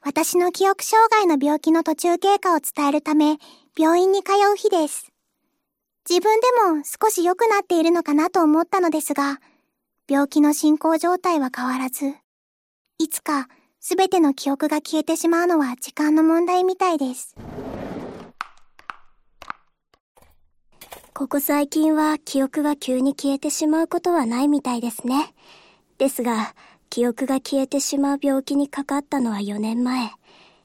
私の記憶障害の病気の途中経過を伝えるため、病院に通う日です。自分でも少し良くなっているのかなと思ったのですが、病気の進行状態は変わらず、いつかすべての記憶が消えてしまうのは時間の問題みたいです。ここ最近は記憶が急に消えてしまうことはないみたいですね。ですが、記憶が消えてしまう病気にかかったのは4年前。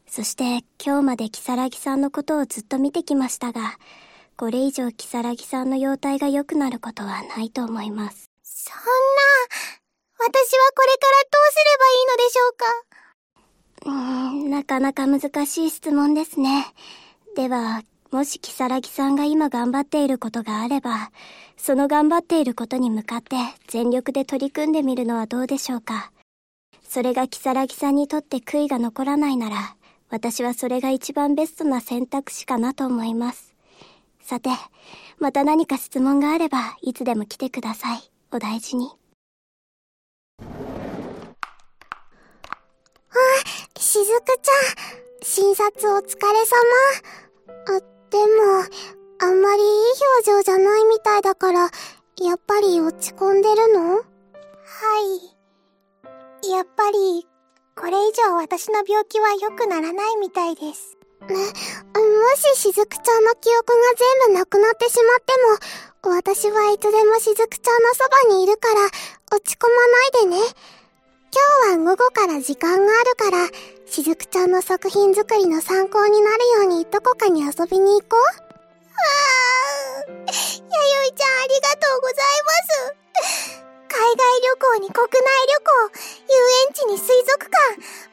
そして今日まで如月さんのことをずっと見てきましたが、これ以上如月さんの容体が良くなることはないと思います。そんな、私はこれからどうすればいいのでしょうか？うーん、なかなか難しい質問ですね。では、もし如月さんが今頑張っていることがあれば、その頑張っていることに向かって全力で取り組んでみるのはどうでしょうか？それが如月さんにとって悔いが残らないなら、私はそれが一番ベストな選択肢かなと思います。さて、また何か質問があれば、いつでも来てください。お大事に。あ、しずくちゃん、診察お疲れ様。あ、でも、あんまりいい表情じゃないみたいだから、やっぱり落ち込んでるの？はい。やっぱり、これ以上私の病気は良くならないみたいです。ね、もししずくちゃんの記憶が全部なくなってしまっても、私はいつでもしずくちゃんのそばにいるから、落ち込まないでね。今日は午後から時間があるから、しずくちゃんの作品作りの参考になるようにどこかに遊びに行こう。あー、やよいちゃんありがとうございます。海外旅行に国内旅行、地に水族館、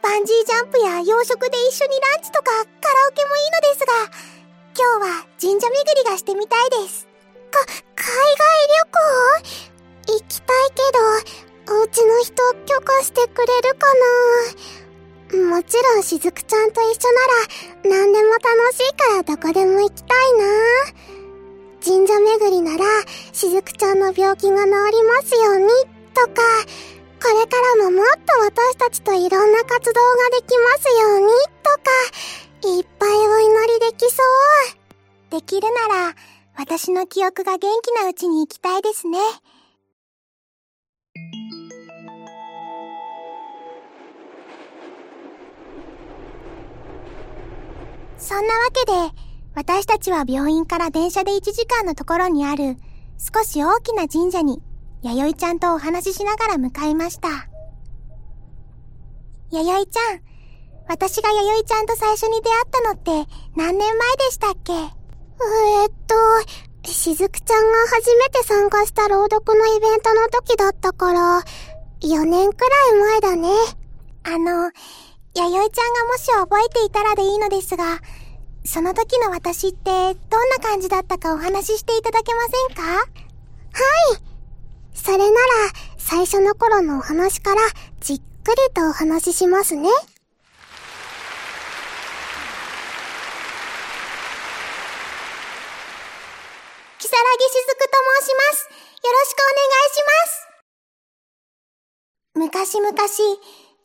バンジージャンプや洋食で一緒にランチとかカラオケもいいのですが、今日は神社巡りがしてみたいです。か、海外旅行？行きたいけど、お家の人許可してくれるかな？もちろんしずくちゃんと一緒なら何でも楽しいからどこでも行きたいな。神社巡りならしずくちゃんの病気が治りますようにとか。これからももっと私たちといろんな活動ができますようにとかいっぱいお祈りできそうできるなら私の記憶が元気なうちに行きたいですね。そんなわけで、私たちは病院から電車で1時間のところにある少し大きな神社に、弥生ちゃんとお話ししながら向かいました。弥生ちゃん、私が弥生ちゃんと最初に出会ったのって何年前でしたっけ？えっと、しずくちゃんが初めて参加した朗読のイベントの時だったから、4年くらい前だね。あの、弥生ちゃんがもし覚えていたらでいいのですが、その時の私ってどんな感じだったかお話ししていただけませんか？はい。それなら、最初の頃のお話からじっくりとお話ししますね。木更木しずくと申します。よろしくお願いします。昔々、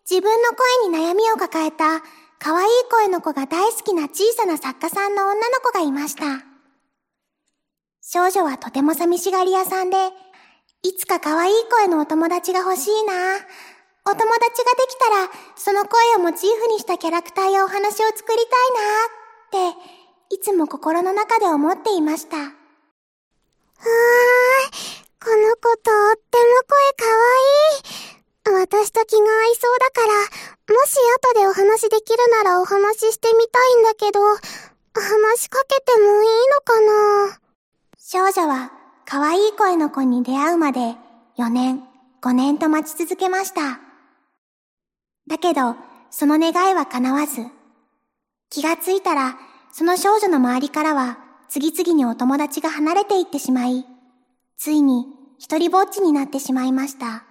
自分の声に悩みを抱えた可愛い声の子が大好きな小さな作家さんの女の子がいました。少女はとても寂しがり屋さんで、いつか可愛い声のお友達が欲しいな。お友達ができたら、その声をモチーフにしたキャラクターやお話を作りたいなって、いつも心の中で思っていました。はーい。この子とっても声かわいい。私と気が合いそうだから、もし後でお話できるならお話ししてみたいんだけど、話しかけてもいいのかな？少女は可愛い声の子に出会うまで4年、5年と待ち続けました。だけど、その願いは叶わず、気がついたら、その少女の周りからは次々にお友達が離れていってしまい、ついに一人ぼっちになってしまいました。なん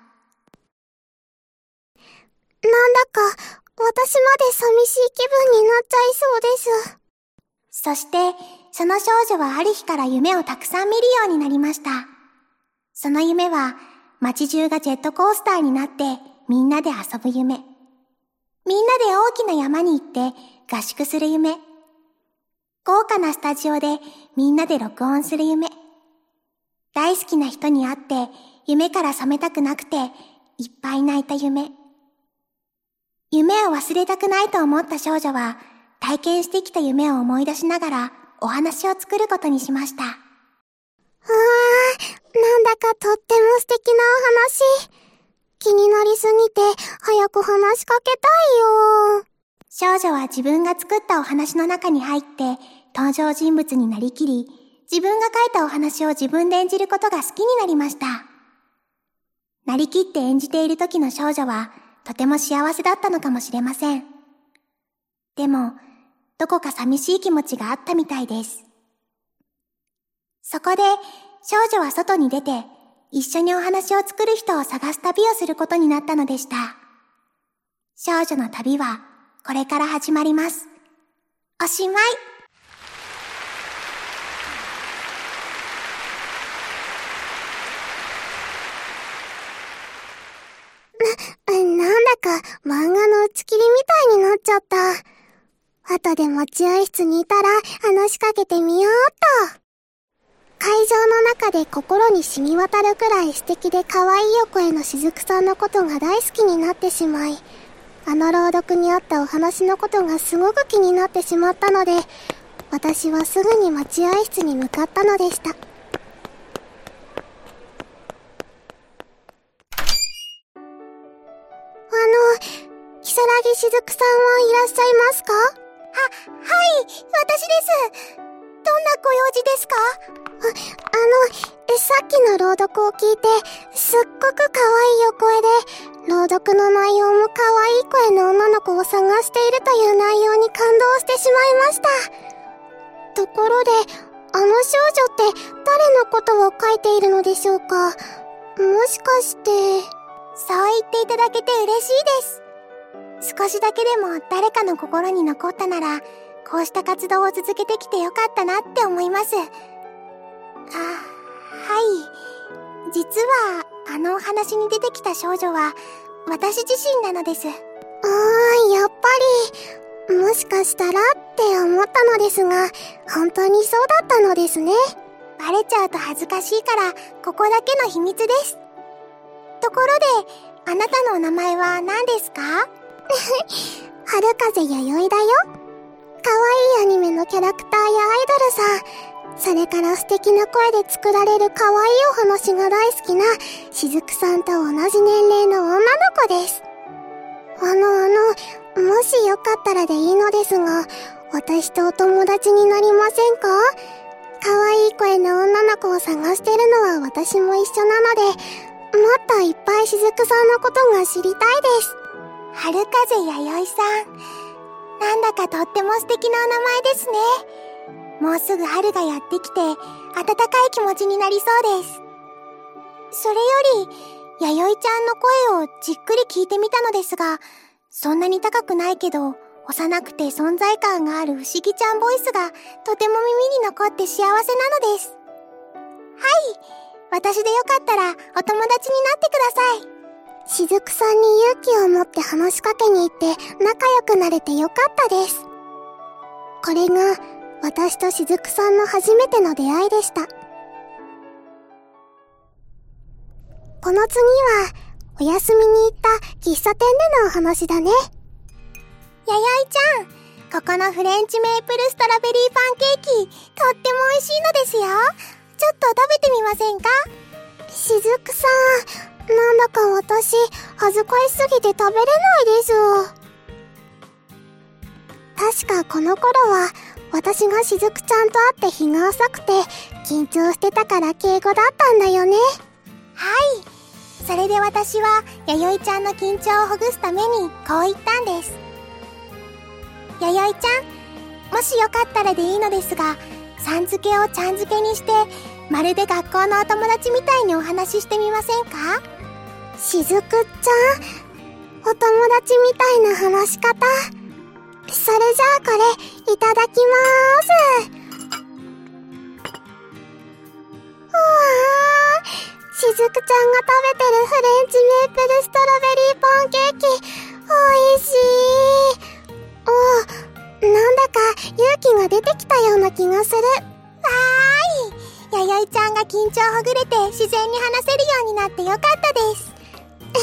だか、私まで寂しい気分になっちゃいそうです。そして、その少女はある日から夢をたくさん見るようになりました。その夢は、街中がジェットコースターになってみんなで遊ぶ夢。みんなで大きな山に行って合宿する夢。豪華なスタジオでみんなで録音する夢。大好きな人に会って夢から覚めたくなくていっぱい泣いた夢。夢を忘れたくないと思った少女は体験してきた夢を思い出しながらお話を作ることにしました。あー、なんだかとっても素敵なお話。気になりすぎて早く話しかけたいよ。少女は自分が作ったお話の中に入って登場人物になりきり、自分が書いたお話を自分で演じることが好きになりました。なりきって演じている時の少女はとても幸せだったのかもしれません。でも、どこか寂しい気持ちがあったみたいです。そこで、少女は外に出て、一緒にお話を作る人を探す旅をすることになったのでした。少女の旅は、これから始まります。おしまい。な、なんだか漫画の打ち切りみたいになっちゃった。後で待合室にいたら話しかけてみようっと。会場の中で心に染み渡るくらい素敵で可愛いお声のしずくさんのことが大好きになってしまい、あの朗読にあったお話のことがすごく気になってしまったので、私はすぐに待合室に向かったのでした。あの、木更木しずくさんはいらっしゃいますか、はい、私です。どんなご用事ですか？あ、あの、さっきの朗読を聞いて、すっごく可愛いお声で、朗読の内容も可愛い声の女の子を探しているという内容に感動してしまいました。ところで、あの少女って誰のことを書いているのでしょうか？もしかして。そう言っていただけて嬉しいです。少しだけでも誰かの心に残ったなら、こうした活動を続けてきてよかったなって思います。あ、はい。実は、あのお話に出てきた少女は、私自身なのです。ああ、やっぱり、もしかしたらって思ったのですが、本当にそうだったのですね。バレちゃうと恥ずかしいから、ここだけの秘密です。ところで、あなたのお名前は何ですか？春風弥生だよ。可愛いアニメのキャラクターやアイドルさん、それから素敵な声で作られる可愛いお話が大好きな、しずくさんと同じ年齢の女の子です。あのあの、もしよかったらでいいのですが、私とお友達になりませんか？可愛い声の女の子を探してるのは私も一緒なので、もっといっぱいしずくさんのことが知りたいです。春風弥生さん。なんだかとっても素敵なお名前ですね。もうすぐ春がやってきて、温かい気持ちになりそうです。それより、弥生ちゃんの声をじっくり聞いてみたのですが、そんなに高くないけど、幼くて存在感がある不思議ちゃんボイスがとても耳に残って幸せなのです。はい。私でよかったらお友達になってください。しずくさんに勇気を持って話しかけに行って仲良くなれてよかったです。これが私としずくさんの初めての出会いでした。この次は、お休みに行った喫茶店でのお話だね。ややいちゃん、ここのフレンチメープルストロベリーパンケーキ、とっても美味しいのですよ。ちょっと食べてみませんか？しずくさん、なんだか私、恥ずかしすぎて食べれないです。確かこの頃は、私がしずくちゃんと会って日が浅くて、緊張してたから敬語だったんだよね。はい。それで私は、弥生ちゃんの緊張をほぐすために、こう言ったんです。弥生ちゃん、もしよかったらでいいのですが、さん付けをちゃん付けにして、まるで学校のお友達みたいにお話ししてみませんか？しずくちゃんお友達みたいな話し方それじゃあこれいただきまーすうわーしずくちゃんが食べてるフレンチメープルストロベリーパンケーキおいしいおなんだか勇気が出てきたような気がする。わーい。弥生ちゃんが緊張ほぐれて自然に話せるようになってよかったです。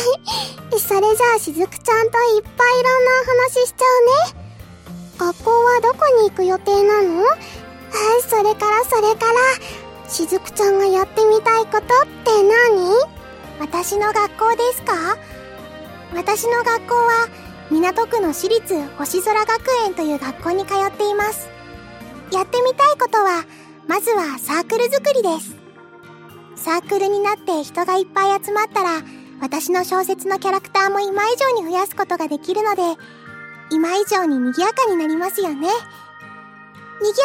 それじゃあしずくちゃんといっぱいいろんな話しちゃうね。学校はどこに行く予定なの？はい、それからそれから、しずくちゃんがやってみたいことって何？私の学校ですか？私の学校は港区の私立星空学園という学校に通っています。やってみたいことは、まずはサークル作りです。サークルになって人がいっぱい集まったら、私の小説のキャラクターも今以上に増やすことができるので、今以上に賑やかになりますよね。賑や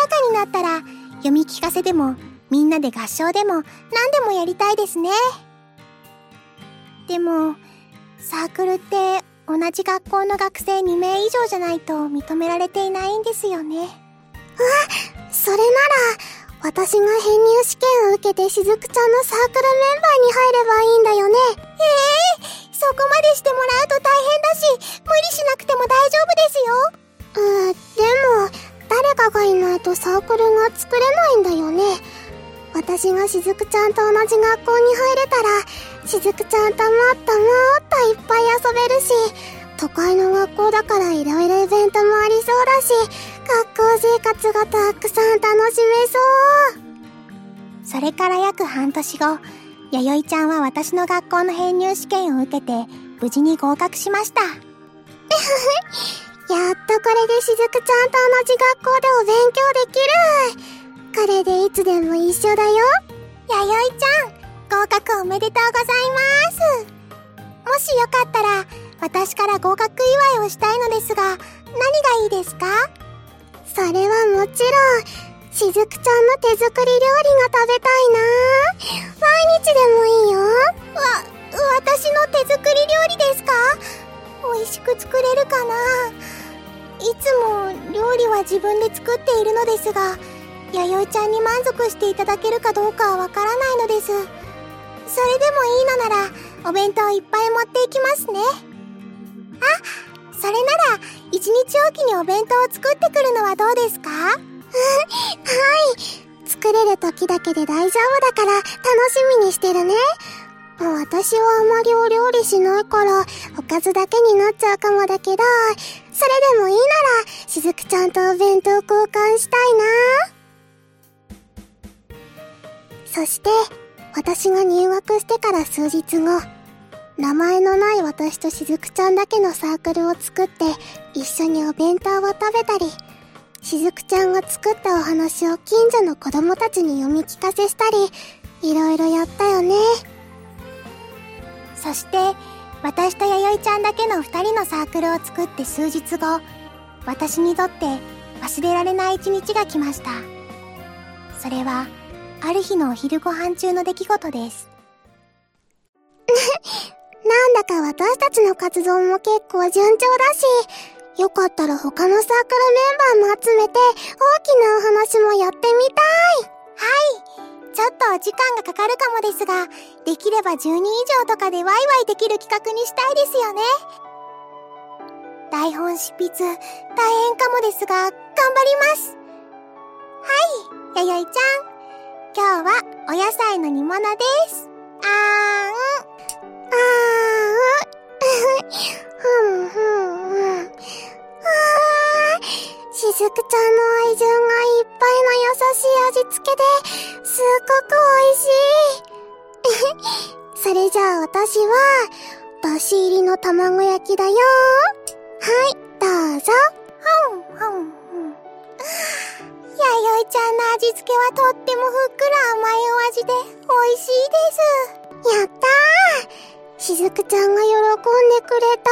かになったら、読み聞かせでも、みんなで合唱でも、何でもやりたいですね。でも、サークルって同じ学校の学生2名以上じゃないと認められていないんですよね。あ、それなら、私が編入試験を受けてしずくちゃんのサークルメンバーに入ればいいんだよね。ええー、そこまでしてもらうと大変だし、無理しなくても大丈夫ですよ。うん、でも、誰かがいないとサークルが作れないんだよね。私がしずくちゃんと同じ学校に入れたら、しずくちゃんともっともっといっぱい遊べるし、都会の学校だからいろいろイベントもありそうだし、校生活がたくさん楽しめそう。それから約半年後、弥生ちゃんは私の学校の編入試験を受けて、無事に合格しました。やっとこれでしずくちゃんと同じ学校でお勉強できる。これでいつでも一緒だよ。弥生ちゃん、合格おめでとうございます。もしよかったら、私から合格祝いをしたいのですが、何がいいですか？それはもちろん、しずくちゃんの手作り料理が食べたいな毎日でもいいよ。わ、私の手作り料理ですか？美味しく作れるかな？いつも料理は自分で作っているのですが、弥生ちゃんに満足していただけるかどうかはわからないのです。それでもいいのなら、お弁当いっぱい持っていきますね。あ、それなら、一日おきにお弁当を作ってくるのはどうですか、はい。作れる時だけで大丈夫だから、楽しみにしてるね。もう私はあまりお料理しないから、おかずだけになっちゃうかもだけど、それでもいいなら、しずくちゃんとお弁当交換したいな。そして、私が入学してから数日後、名前のない私としずくちゃんだけのサークルを作って、一緒にお弁当を食べたり、しずくちゃんが作ったお話を近所の子供たちに読み聞かせしたり、いろいろやったよね。そして、私と弥生ちゃんだけの二人のサークルを作って数日後、私にとって忘れられない一日が来ました。それは、ある日のお昼ご飯中の出来事です。なんだか私たちの活動も結構順調だし、よかったら他のサークルメンバーも集めて大きなお話もやってみたい。はい。ちょっとお時間がかかるかもですが、できれば10人以上とかでワイワイできる企画にしたいですよね。台本執筆、大変かもですが、頑張ります。はい、弥生ちゃん。今日はお野菜の煮物です。ふんふんふん。あー、しずくちゃんの愛情がいっぱいの優しい味付けで、すっごく美味しい。それじゃあ私は、だし入りの卵焼きだよ。はい、どうぞ。ふんふんふん。弥生ちゃんの味付けはとってもふっくら甘いお味で美味しいです。やったーしずくちゃんが喜んでくれた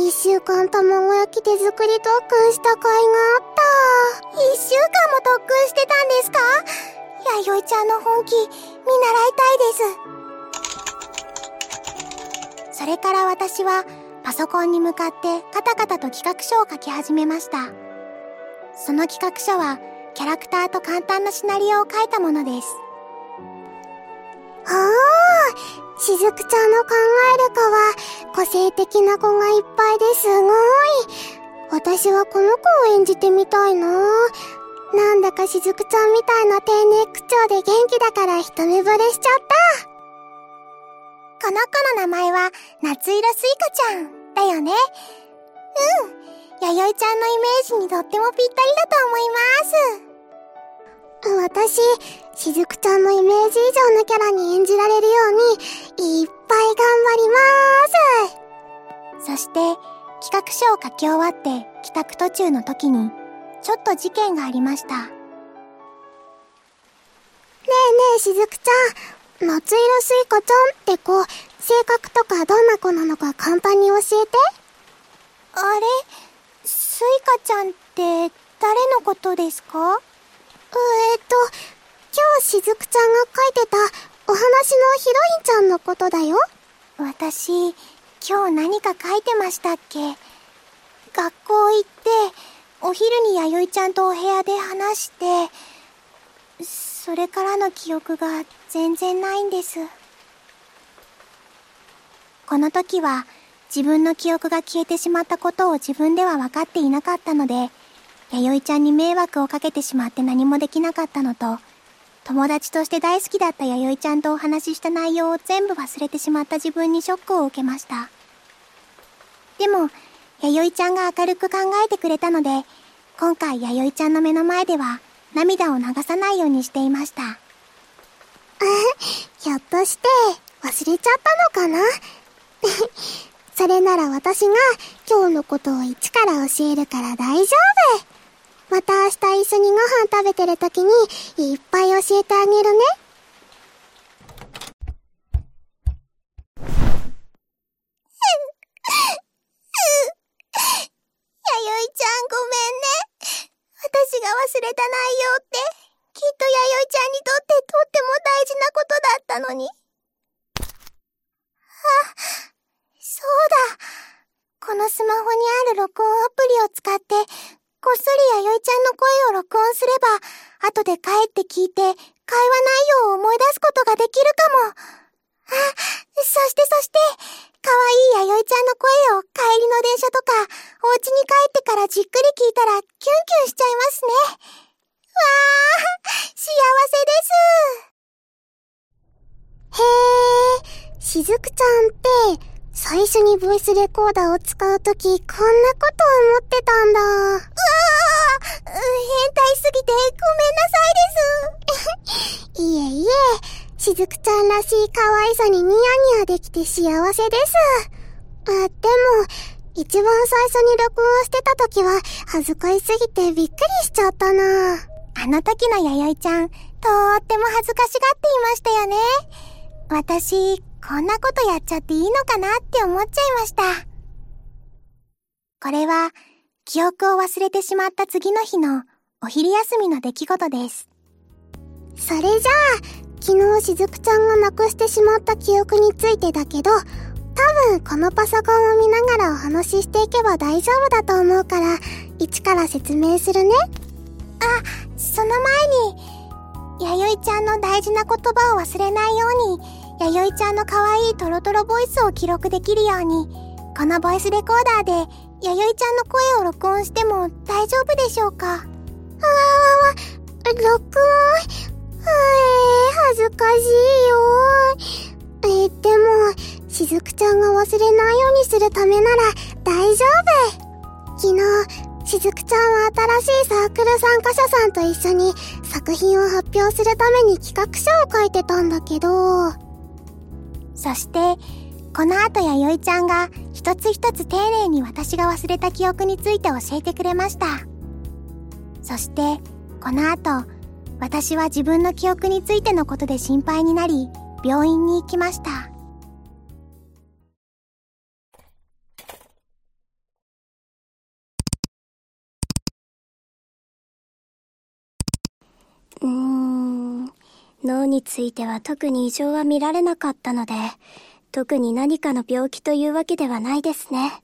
一週間卵焼き手作り特訓した甲斐があった一週間も特訓してたんですか？弥生ちゃんの本気見習いたいです。それから私はパソコンに向かってカタカタと企画書を書き始めました。その企画書は、キャラクターと簡単なシナリオを書いたものです。はあ、しずくちゃんの考える子は、個性的な子がいっぱいですごい。私はこの子を演じてみたいななんだかしずくちゃんみたいな丁寧口調で元気だから一目惚れしちゃった。この子の名前は、夏色すいかちゃん、だよね。うん。弥生ちゃんのイメージにとってもぴったりだと思います。私、しずくちゃんのイメージ以上のキャラに演じられるように、いっぱい頑張りまーす。そして、企画書を書き終わって帰宅途中の時に、ちょっと事件がありました。ねえねえ、しずくちゃん。夏色スイカちゃんって子、性格とかどんな子なのか簡単に教えて。あれ？スイカちゃんって誰のことですか？えー、っと、今日しずくちゃんが書いてたお話のヒロインちゃんのことだよ。私、今日何か書いてましたっけ？学校行って、お昼に弥生ちゃんとお部屋で話して、それからの記憶が全然ないんです。この時は、自分の記憶が消えてしまったことを自分では分かっていなかったので、弥生ちゃんに迷惑をかけてしまって何もできなかったのと、友達として大好きだった弥生ちゃんとお話しした内容を全部忘れてしまった自分にショックを受けました。でも、弥生ちゃんが明るく考えてくれたので、今回弥生ちゃんの目の前では涙を流さないようにしていました。ひょっとして忘れちゃったのかな？それなら私が今日のことを一から教えるから大丈夫。また明日一緒にご飯食べてる時にいっぱい教えてあげるね。弥生ちゃんごめんね。私が忘れた内容って、きっと弥生ちゃんにとってとっても大事なことだったのに。あ、そうだ。このスマホにある録音アプリを使って、こっそり弥生ちゃんの声を録音すれば、後で帰って聞いて、会話内容を思い出すことができるかも。あ、そしてそして、かわいい弥生ちゃんの声を帰りの電車とか、お家に帰ってからじっくり聞いたら、キュンキュンしちゃいますね。わー、幸せです。へー、しずくちゃんって、最初にボイスレコーダーを使うとき、こんなこと思ってたんだ。うわぁ変態すぎてごめんなさいです。いえいえ、しずくちゃんらしい可愛さにニヤニヤできて幸せです。あ、でも、一番最初に録音してたときは、恥ずかしすぎてびっくりしちゃったな。あの時の弥生ちゃん、とーっても恥ずかしがっていましたよね。私、こんなことやっちゃっていいのかなって思っちゃいました。これは、記憶を忘れてしまった次の日のお昼休みの出来事です。それじゃあ、昨日しずくちゃんがなくしてしまった記憶についてだけど、多分このパソコンを見ながらお話ししていけば大丈夫だと思うから、一から説明するね。あ、その前に、弥生ちゃんの大事な言葉を忘れないように、弥生ちゃんの可愛いトロトロボイスを記録できるように、このボイスレコーダーで弥生ちゃんの声を録音しても大丈夫でしょうか？ああ、録音？はえ恥ずかしいよ。えー、でも、しずくちゃんが忘れないようにするためなら大丈夫。昨日、しずくちゃんは新しいサークル参加者さんと一緒に作品を発表するために企画書を書いてたんだけど、そして、この後弥生ちゃんが一つ一つ丁寧に私が忘れた記憶について教えてくれました。そして、この後、私は自分の記憶についてのことで心配になり、病院に行きました。うん。脳については特に異常は見られなかったので、特に何かの病気というわけではないですね。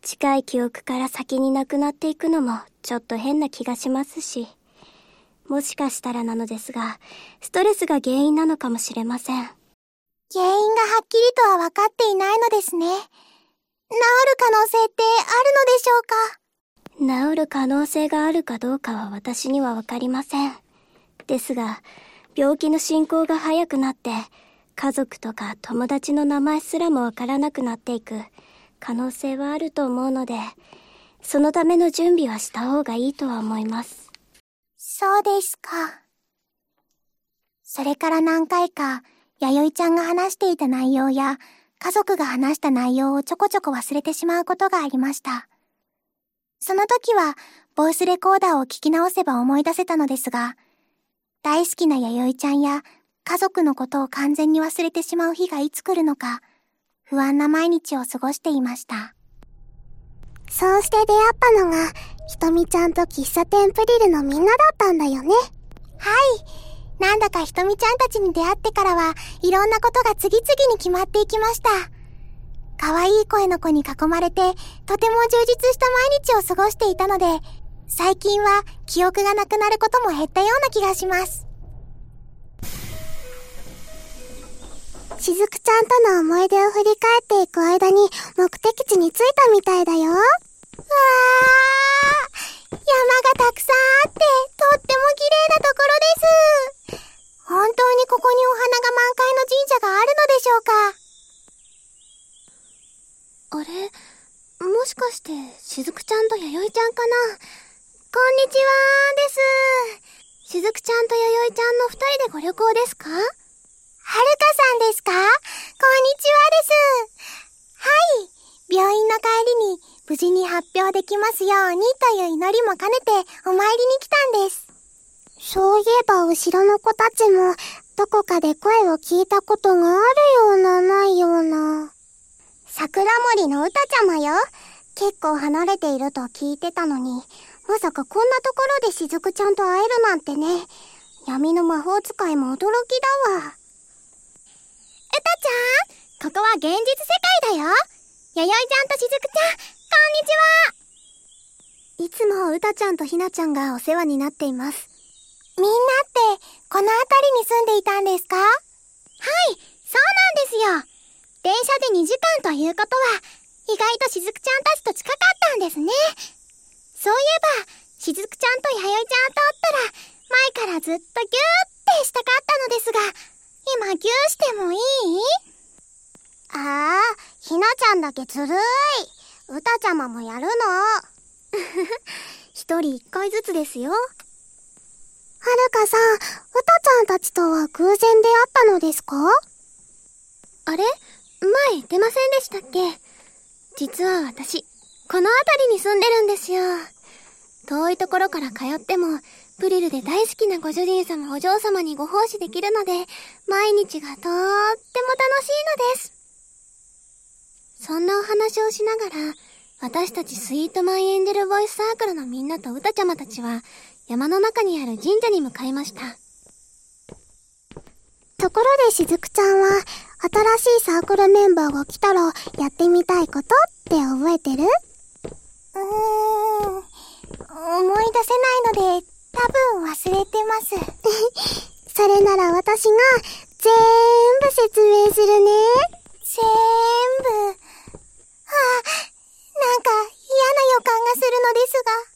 近い記憶から先に亡くなっていくのもちょっと変な気がしますし。もしかしたらなのですが、ストレスが原因なのかもしれません。原因がはっきりとは分かっていないのですね。治る可能性ってあるのでしょうか？治る可能性があるかどうかは私にはわかりません。ですが、病気の進行が早くなって、家族とか友達の名前すらもわからなくなっていく可能性はあると思うので、そのための準備はした方がいいとは思います。そうですか。それから何回か、弥生ちゃんが話していた内容や、家族が話した内容をちょこちょこ忘れてしまうことがありました。その時は、ボイスレコーダーを聞き直せば思い出せたのですが、大好きな弥生ちゃんや家族のことを完全に忘れてしまう日がいつ来るのか、不安な毎日を過ごしていました。そうして出会ったのが、ひとみちゃんと喫茶店プリルのみんなだったんだよね。はい。なんだかひとみちゃんたちに出会ってからは、いろんなことが次々に決まっていきました。可愛い声の子に囲まれて、とても充実した毎日を過ごしていたので、最近は記憶がなくなることも減ったような気がします。しずくちゃんとの思い出を振り返っていく間に目的地に着いたみたいだよ。わー山がたくさんあって、とっても綺麗なところです。本当にここにお花が満開の神社があるのでしょうかあれもしかして、しずくちゃんと弥生ちゃんかなこんにちはです。しずくちゃんと弥生ちゃんの二人でご旅行ですか？はるかさんですか？こんにちはです。はい。病院の帰りに無事に発表できますようにという祈りも兼ねてお参りに来たんです。そういえば後ろの子たちもどこかで声を聞いたことがあるようなないような。桜森の歌ちゃまよ。結構離れていると聞いてたのに、まさかこんなところでしずくちゃんと会えるなんてね。闇の魔法使いも驚きだわ。うたちゃんここは現実世界だよ弥生ちゃんとしずくちゃん、こんにちはいつもうたちゃんとひなちゃんがお世話になっています。みんなって、この辺りに住んでいたんですか？はい、そうなんですよ。電車で2時間ということは、意外としずくちゃんたちと近かったんですね。そういえば、しずくちゃんとやよいちゃんとおったら、前からずっとぎゅーってしたかったのですが、今ぎゅーしてもいい？ああ、ひなちゃんだけずるい。うたちゃまもやるの。一人一回ずつですよ。はるかさん、うたちゃんたちとは偶然出会ったのですか？あれ？前出ませんでしたっけ？実は私、この辺りに住んでるんですよ。遠いところから通っても、プリルで大好きなご主人様お嬢様にご奉仕できるので、毎日がとーっても楽しいのです。そんなお話をしながら、私たちスイートマイエンジェルボイスサークルのみんなと歌ちゃまたちは、山の中にある神社に向かいました。ところでしずくちゃんは、新しいサークルメンバーが来たら、やってみたいことって覚えてる？うーん、思い出せないので、多分忘れてます。それなら私が全部説明するね。全部。はあ、なんか嫌な予感がするのですが。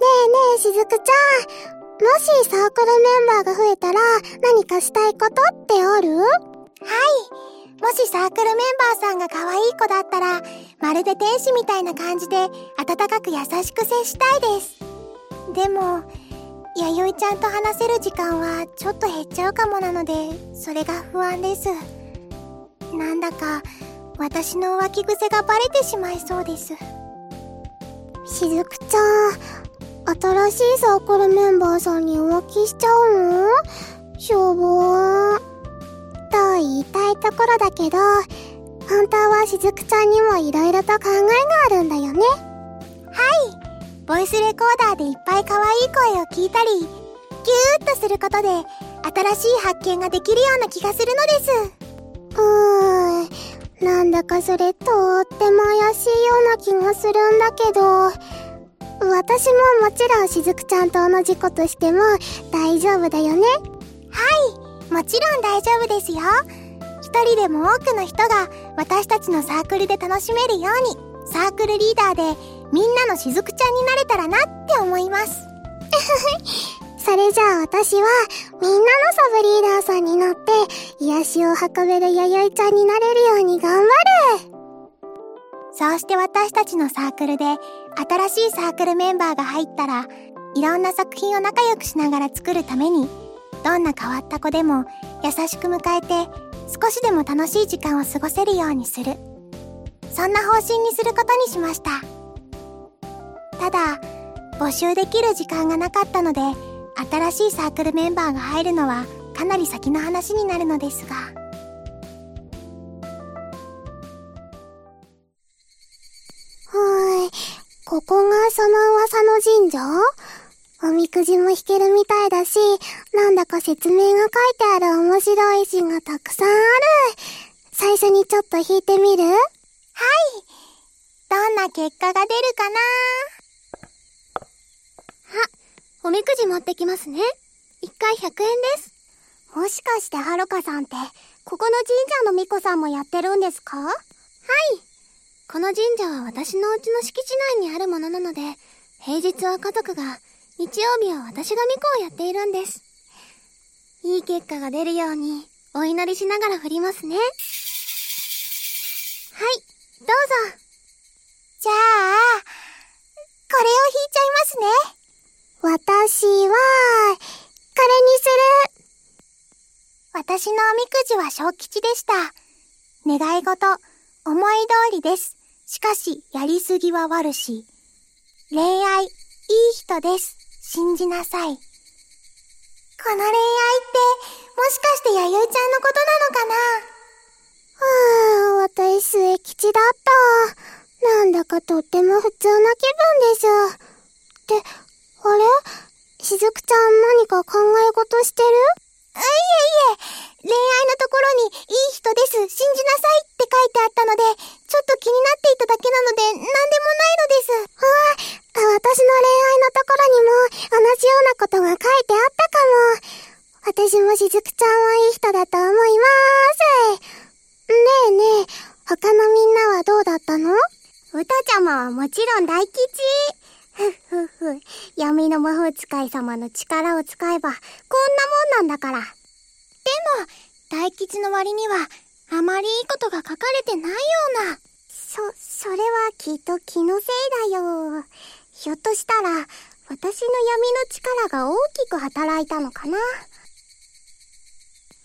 ねえねえ、しずくちゃん。もしサークルメンバーが増えたら何かしたいことってある？はい。もしサークルメンバーさんが可愛い子だったら、まるで天使みたいな感じで、温かく優しく接したいです。でも、弥生ちゃんと話せる時間はちょっと減っちゃうかもなので、それが不安です。なんだか、私の浮気癖がバレてしまいそうです。しずくちゃん、新しいサークルメンバーさんに浮気しちゃうの？しょぼー。と言いたいところだけど、本当はしずくちゃんにも色々と考えがあるんだよね。はい。ボイスレコーダーでいっぱい可愛い声を聞いたり、ギューッとすることで、新しい発見ができるような気がするのです。うーん。なんだかそれとっても怪しいような気がするんだけど、私ももちろんしずくちゃんと同じことしても大丈夫だよね。はい。もちろん大丈夫ですよ。一人でも多くの人が私たちのサークルで楽しめるようにサークルリーダーでみんなのしずくちゃんになれたらなって思います。それじゃあ私は、みんなのサブリーダーさんになって、癒しを運べる弥生ちゃんになれるように頑張るそうして私たちのサークルで、新しいサークルメンバーが入ったら、いろんな作品を仲良くしながら作るために、どんな変わった子でも優しく迎えて、少しでも楽しい時間を過ごせるようにする。そんな方針にすることにしました。ただ、募集できる時間がなかったので、新しいサークルメンバーが入るのはかなり先の話になるのですが。はい。ここがその噂の神社？おみくじも引けるみたいだし、なんだか説明が書いてある面白い石がたくさんある。最初にちょっと引いてみる？はい。どんな結果が出るかな？おみくじ持ってきますね。一回100円です。もしかしてはるかさんって、ここの神社の巫女さんもやってるんですか？はい。この神社は私のうちの敷地内にあるものなので、平日は家族が、日曜日は私が巫女をやっているんです。いい結果が出るように、お祈りしながら振りますね。はい、どうぞ。じゃあ、これを引いちゃいますね。私は、これにする。私のおみくじは小吉でした。願い事、思い通りです。しかし、やりすぎは悪し。恋愛、いい人です。信じなさい。この恋愛って、もしかして弥生ちゃんのことなのかな？はぁ、私末吉だった。なんだかとっても普通な気分です。って、あれ？しずくちゃん何か考え事してる？いえいえ、恋愛のところに、いい人です、信じなさいって書いてあったので、ちょっと気になっていただけなので、なんでもないのです。ああ、私の恋愛のところにも、同じようなことが書いてあったかも。私もしずくちゃんはいい人だと思いまーす。ねえねえ、他のみんなはどうだったの？歌ちゃまはもちろん大吉。ふふふ。闇の魔法使い様の力を使えば、こんなもんなんだから。でも、大吉の割には、あまりいいことが書かれてないような。そ、それはきっと気のせいだよ。ひょっとしたら、私の闇の力が大きく働いたのかな。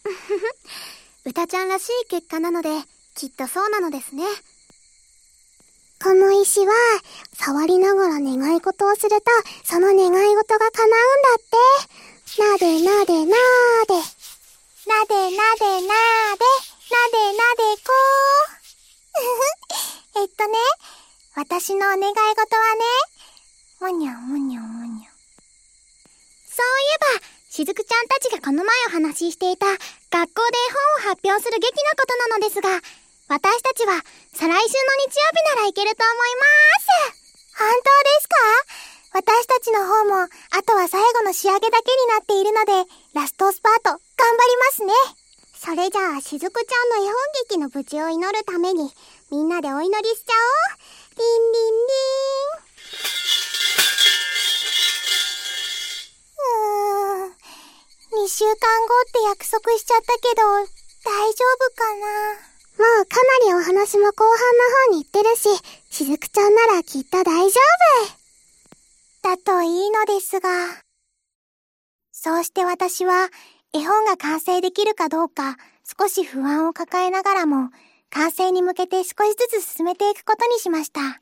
歌ちゃんらしい結果なので、きっとそうなのですね。この石は、触りながら願い事をすると、その願い事が叶うんだって。なでなでなーで。なでなでなーで。なでなでこー。えっとね、私のお願い事はね、むにゃむにゃむにゃ。そういえば、しずくちゃんたちがこの前お話ししていた、学校で絵本を発表する劇のことなのですが、私たちは、再来週の日曜日なら行けると思います。本当ですか私たちの方も、あとは最後の仕上げだけになっているので、ラストスパート、頑張りますね。それじゃあ、しずくちゃんの絵本劇の無事を祈るために、みんなでお祈りしちゃおう。リンリンリン。うーん。2週間後って約束しちゃったけど、大丈夫かな？もうかなりお話も後半の方に行ってるし、しずくちゃんならきっと大丈夫。だといいのですが。そうして私は絵本が完成できるかどうか少し不安を抱えながらも完成に向けて少しずつ進めていくことにしました。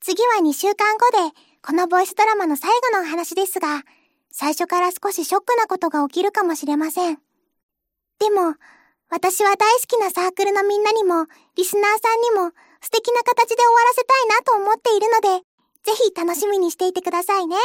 次は2週間後でこのボイスドラマの最後のお話ですが、最初から少しショックなことが起きるかもしれません。でも、私は大好きなサークルのみんなにも、リスナーさんにも、素敵な形で終わらせたいなと思っているので、ぜひ楽しみにしていてくださいね。